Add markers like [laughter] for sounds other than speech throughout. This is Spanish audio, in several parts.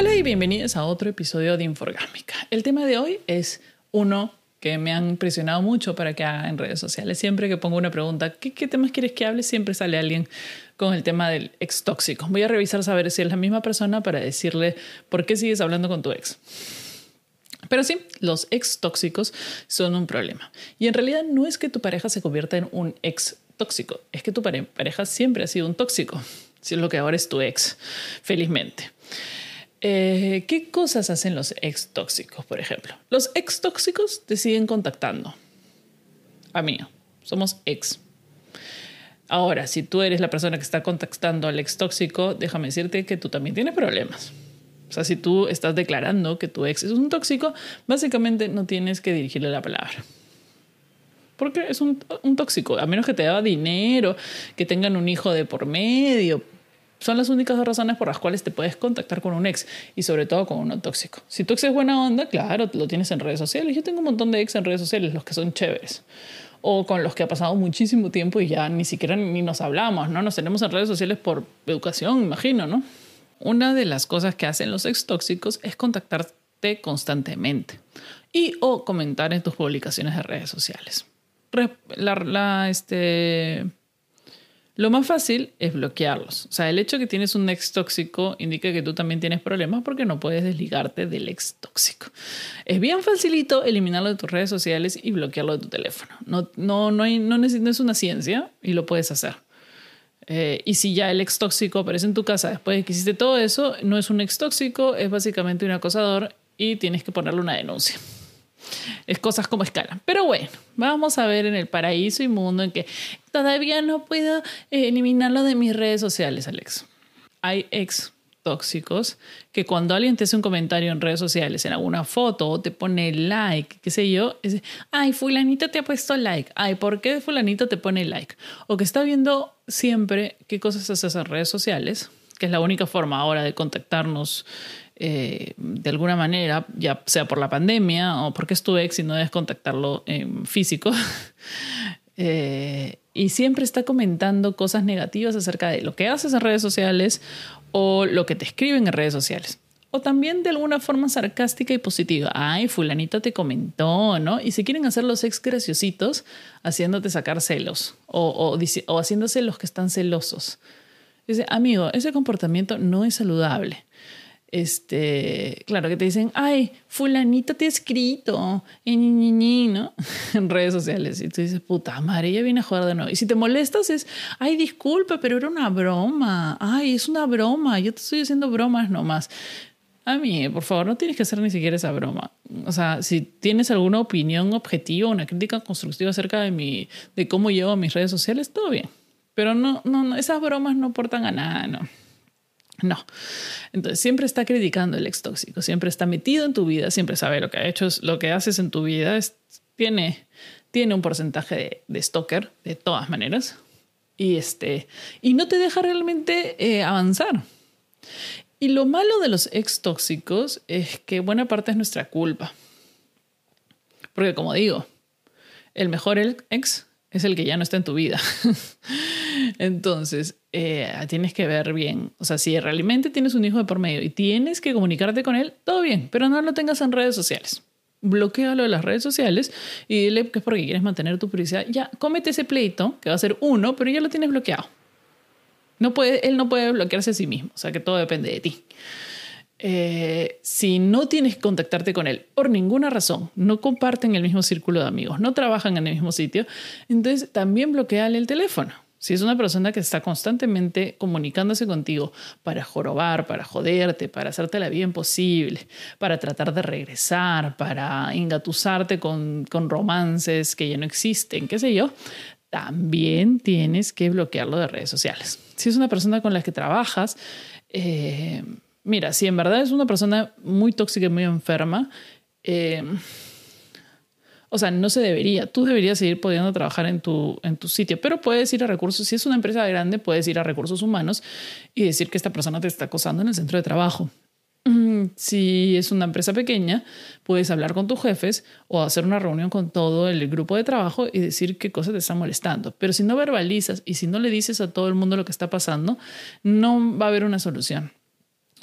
Hola y bienvenidos a otro episodio de Inforgámica. El tema de hoy es uno que me han presionado mucho para que haga en redes sociales. Siempre que pongo una pregunta, ¿qué, qué temas quieres que hable? Siempre sale alguien con el tema del ex tóxico. Voy a revisar saber si es la misma persona para decirle por qué sigues hablando con tu ex. Pero sí, los ex tóxicos son un problema. Y en realidad no es que tu pareja se convierta en un ex tóxico, es que tu pareja siempre ha sido un tóxico, si es lo que ahora es tu ex, felizmente. Eh, ¿Qué cosas hacen los ex tóxicos, por ejemplo? Los ex tóxicos te siguen contactando. A mí, somos ex. Ahora, si tú eres la persona que está contactando al ex tóxico, déjame decirte que tú también tienes problemas. O sea, si tú estás declarando que tu ex es un tóxico, básicamente no tienes que dirigirle la palabra. Porque es un, un tóxico, a menos que te daba dinero, que tengan un hijo de por medio, son las únicas dos razones por las cuales te puedes contactar con un ex y sobre todo con uno tóxico. Si tu ex es buena onda, claro, lo tienes en redes sociales. Yo tengo un montón de ex en redes sociales, los que son chéveres. O con los que ha pasado muchísimo tiempo y ya ni siquiera ni nos hablamos, ¿no? Nos tenemos en redes sociales por educación, imagino, ¿no? Una de las cosas que hacen los ex tóxicos es contactarte constantemente y o comentar en tus publicaciones de redes sociales. La, la, este, lo más fácil es bloquearlos. O sea, el hecho de que tienes un ex tóxico indica que tú también tienes problemas porque no puedes desligarte del ex tóxico. Es bien facilito eliminarlo de tus redes sociales y bloquearlo de tu teléfono. No, no, no, es una ciencia y lo puedes hacer. Eh, y si ya el ex tóxico aparece en tu casa después de que hiciste todo eso, no es un ex tóxico, es básicamente un acosador y tienes que ponerle una denuncia. Es cosas como escala. Pero bueno, vamos a ver en el paraíso inmundo en que todavía no puedo eh, eliminarlo de mis redes sociales, Alex. Hay ex tóxicos que cuando alguien te hace un comentario en redes sociales, en alguna foto, o te pone like, qué sé yo, es, ay, fulanito te ha puesto like, ay, ¿por qué fulanito te pone like? O que está viendo siempre qué cosas haces en redes sociales, que es la única forma ahora de contactarnos eh, de alguna manera, ya sea por la pandemia o porque es tu ex y no debes contactarlo en físico. [laughs] Eh, y siempre está comentando cosas negativas acerca de lo que haces en redes sociales o lo que te escriben en redes sociales. O también de alguna forma sarcástica y positiva. Ay, fulanito te comentó, ¿no? Y si quieren hacer los ex graciositos, haciéndote sacar celos o, o, o haciéndose los que están celosos. Dice, amigo, ese comportamiento no es saludable este, claro, que te dicen, ay, fulanito te ha escrito, en, ¿no? [laughs] en redes sociales. Y tú dices, puta madre, ella viene a jugar de nuevo. Y si te molestas es, ay, disculpa, pero era una broma. Ay, es una broma. Yo te estoy haciendo bromas nomás. A mí, por favor, no tienes que hacer ni siquiera esa broma. O sea, si tienes alguna opinión objetiva, una crítica constructiva acerca de, mi, de cómo llevo mis redes sociales, todo bien. Pero no, no, no esas bromas no aportan a nada, no. No. Entonces siempre está criticando el ex tóxico, siempre está metido en tu vida, siempre sabe lo que ha hecho, lo que haces en tu vida, tiene, tiene un porcentaje de, de, stalker de todas maneras y, este, y no te deja realmente eh, avanzar. Y lo malo de los ex tóxicos es que buena parte es nuestra culpa. Porque como digo, el mejor ex es el que ya no está en tu vida. [laughs] Entonces, eh, tienes que ver bien. O sea, si realmente tienes un hijo de por medio y tienes que comunicarte con él, todo bien, pero no lo tengas en redes sociales. Bloquealo de las redes sociales y dile que es porque quieres mantener tu privacidad. Ya, cómete ese pleito, que va a ser uno, pero ya lo tienes bloqueado. No puede, él no puede bloquearse a sí mismo, o sea que todo depende de ti. Eh, si no tienes que contactarte con él por ninguna razón, no comparten el mismo círculo de amigos, no trabajan en el mismo sitio, entonces también bloqueale el teléfono. Si es una persona que está constantemente comunicándose contigo para jorobar, para joderte, para hacerte la vida imposible, para tratar de regresar, para engatusarte con, con romances que ya no existen, qué sé yo, también tienes que bloquearlo de redes sociales. Si es una persona con la que trabajas, eh, mira, si en verdad es una persona muy tóxica y muy enferma, eh, o sea, no se debería. Tú deberías seguir pudiendo trabajar en tu, en tu sitio, pero puedes ir a recursos. Si es una empresa grande, puedes ir a recursos humanos y decir que esta persona te está acosando en el centro de trabajo. Mm, si es una empresa pequeña, puedes hablar con tus jefes o hacer una reunión con todo el grupo de trabajo y decir qué cosas te están molestando. Pero si no verbalizas y si no le dices a todo el mundo lo que está pasando, no va a haber una solución.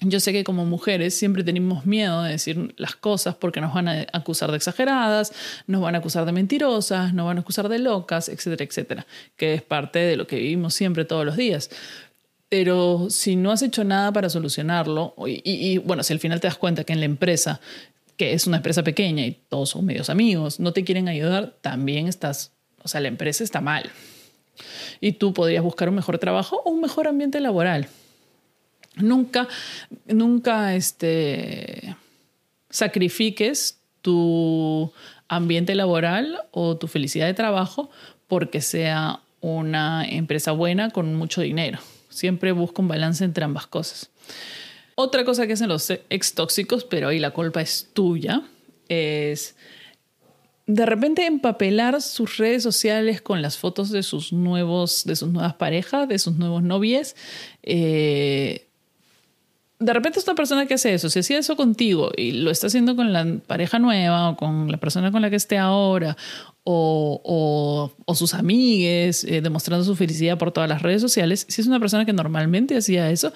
Yo sé que como mujeres siempre tenemos miedo de decir las cosas porque nos van a acusar de exageradas, nos van a acusar de mentirosas, nos van a acusar de locas, etcétera, etcétera, que es parte de lo que vivimos siempre todos los días. Pero si no has hecho nada para solucionarlo, y, bueno, si al final te das cuenta que en la empresa, que es una empresa pequeña y todos son medios amigos, no te quieren ayudar, también estás, o sea, la empresa está mal. Y tú podrías buscar un mejor trabajo o un mejor ambiente laboral. Nunca, nunca este, sacrifiques tu ambiente laboral o tu felicidad de trabajo porque sea una empresa buena con mucho dinero. Siempre busca un balance entre ambas cosas. Otra cosa que hacen los ex tóxicos, pero ahí la culpa es tuya, es de repente empapelar sus redes sociales con las fotos de sus nuevos, de sus nuevas parejas, de sus nuevos novios. Eh, de repente es una persona que hace eso, si hacía eso contigo y lo está haciendo con la pareja nueva o con la persona con la que esté ahora o, o, sus amigues, eh, demostrando su felicidad por todas las redes sociales, si es una persona que normalmente hacía eso,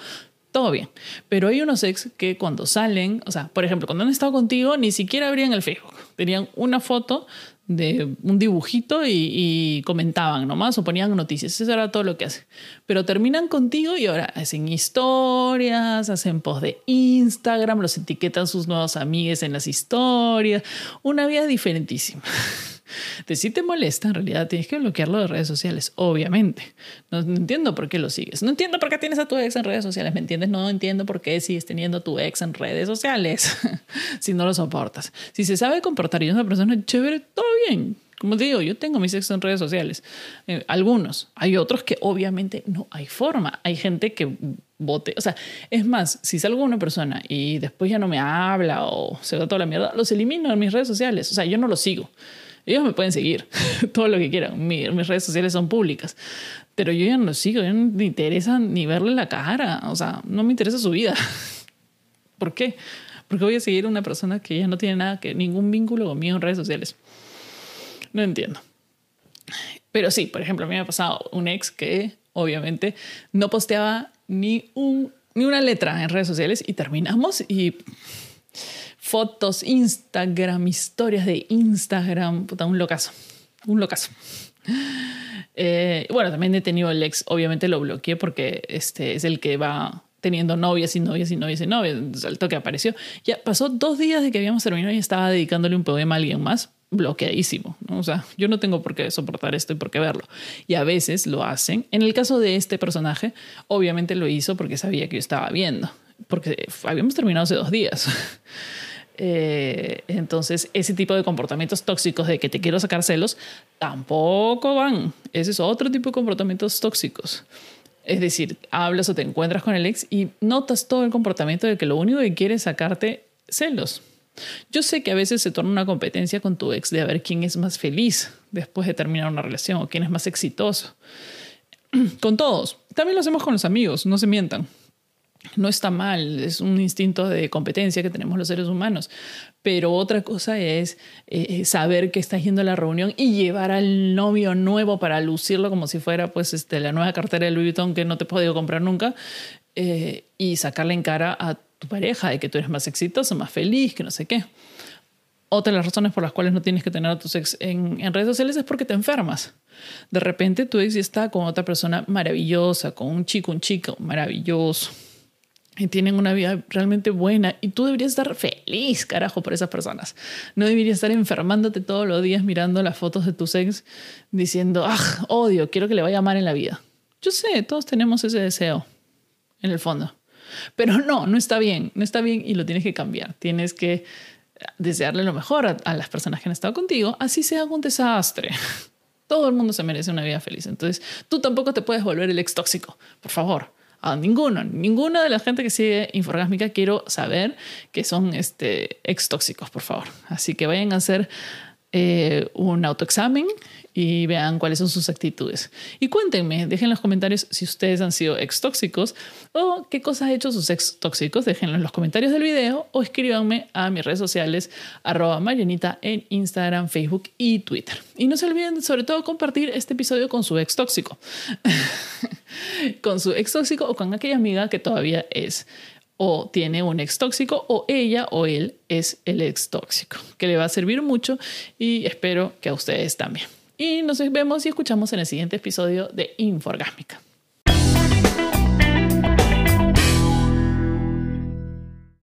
todo bien. Pero hay unos ex que cuando salen, o sea, por ejemplo, cuando han estado contigo, ni siquiera abrían el Facebook. Tenían una foto de un dibujito y, comentaban nomás o ponían noticias. Eso era todo lo que hacen. Pero terminan contigo y ahora hacen historias, hacen posts de Instagram, los etiquetan sus nuevos amigos en las historias. Una vida diferentísima. [laughs] De si te molesta, en realidad tienes que bloquearlo de redes sociales, obviamente. No, entiendo por qué lo sigues. No entiendo por qué tienes a tu ex en redes sociales, ¿me entiendes? No entiendo por qué sigues teniendo a tu ex en redes sociales [laughs] si no lo soportas. Si se sabe comportar y es una persona chévere, todo bien. Como te digo, yo tengo mis ex en redes sociales. Eh, algunos. Hay otros que obviamente no hay forma. Hay gente que vote. O sea, es más, si salgo una persona y después ya no me habla o se da toda la mierda, los elimino en mis redes sociales. O sea, yo no los sigo. Ellos me pueden seguir, [laughs] todo lo que quieran. mis redes sociales son públicas. Pero yo ya no sigo, ya no me interesa ni verle la cara. O sea, no me interesa su vida. [laughs] ¿Por qué? Porque voy a seguir a una persona que ya no tiene nada, que ningún vínculo conmigo en redes sociales. No entiendo. Pero sí, por ejemplo, a mí me ha pasado un ex que obviamente no posteaba ni, un, ni una letra en redes sociales y terminamos y fotos, Instagram, historias de Instagram, puta, un locazo, un locazo. Eh, bueno, también he tenido el ex, obviamente lo bloqueé porque este es el que va teniendo novias y novias y novias y novias. Entonces, al toque apareció. Ya pasó dos días de que habíamos terminado y estaba dedicándole un poema a alguien más. Bloqueadísimo. O sea, yo no tengo por qué soportar esto y por qué verlo. Y a veces lo hacen. En el caso de este personaje, obviamente lo hizo porque sabía que yo estaba viendo. Porque habíamos terminado hace dos días. [laughs] Eh, entonces, ese tipo de comportamientos tóxicos de que te quiero sacar celos tampoco van. Ese es otro tipo de comportamientos tóxicos. Es decir, hablas o te encuentras con el ex y notas todo el comportamiento de que lo único que quiere es sacarte celos. Yo sé que a veces se torna una competencia con tu ex de a ver quién es más feliz después de terminar una relación o quién es más exitoso. [clears throat] Con todos. También lo hacemos con los amigos, no se mientan no está mal, es un instinto de competencia que tenemos los seres humanos. Pero otra cosa es eh, saber que estás yendo a la reunión y llevar al novio nuevo para lucirlo como si fuera pues este, la nueva cartera de Louis Vuitton que no te he podido comprar nunca eh, y sacarle en cara a tu pareja de que tú eres más exitoso, más feliz, que no sé qué. Otra de las razones por las cuales no tienes que tener a tus ex en, en redes sociales es porque te enfermas. De repente tu ex está con otra persona maravillosa, con un chico, un chico maravilloso y tienen una vida realmente buena y tú deberías estar feliz, carajo, por esas personas. No deberías estar enfermándote todos los días mirando las fotos de tus ex diciendo, ah, odio, quiero que le vaya mal en la vida. Yo sé, todos tenemos ese deseo en el fondo. Pero no, no está bien, no está bien y lo tienes que cambiar. Tienes que desearle lo mejor a, las personas que han estado contigo, así sea un desastre. [laughs] Todo el mundo se merece una vida feliz. Entonces, tú tampoco te puedes volver el ex tóxico, por favor a ninguno, ninguna de la gente que sigue Inforgásmica quiero saber que son este, ex tóxicos, por favor. Así que vayan a hacer eh, un autoexamen y vean cuáles son sus actitudes. Y cuéntenme, dejen en los comentarios si ustedes han sido ex tóxicos o qué cosas ha hecho sus ex tóxicos. Déjenlo en los comentarios del video o escríbanme a mis redes sociales, arroba Marianita en Instagram, Facebook y Twitter. Y no se olviden, sobre todo, compartir este episodio con su ex tóxico. [laughs] con su ex tóxico o con aquella amiga que todavía es o tiene un ex tóxico o ella o él es el ex tóxico, que le va a servir mucho y espero que a ustedes también. Y nos vemos y escuchamos en el siguiente episodio de Inforgásmica.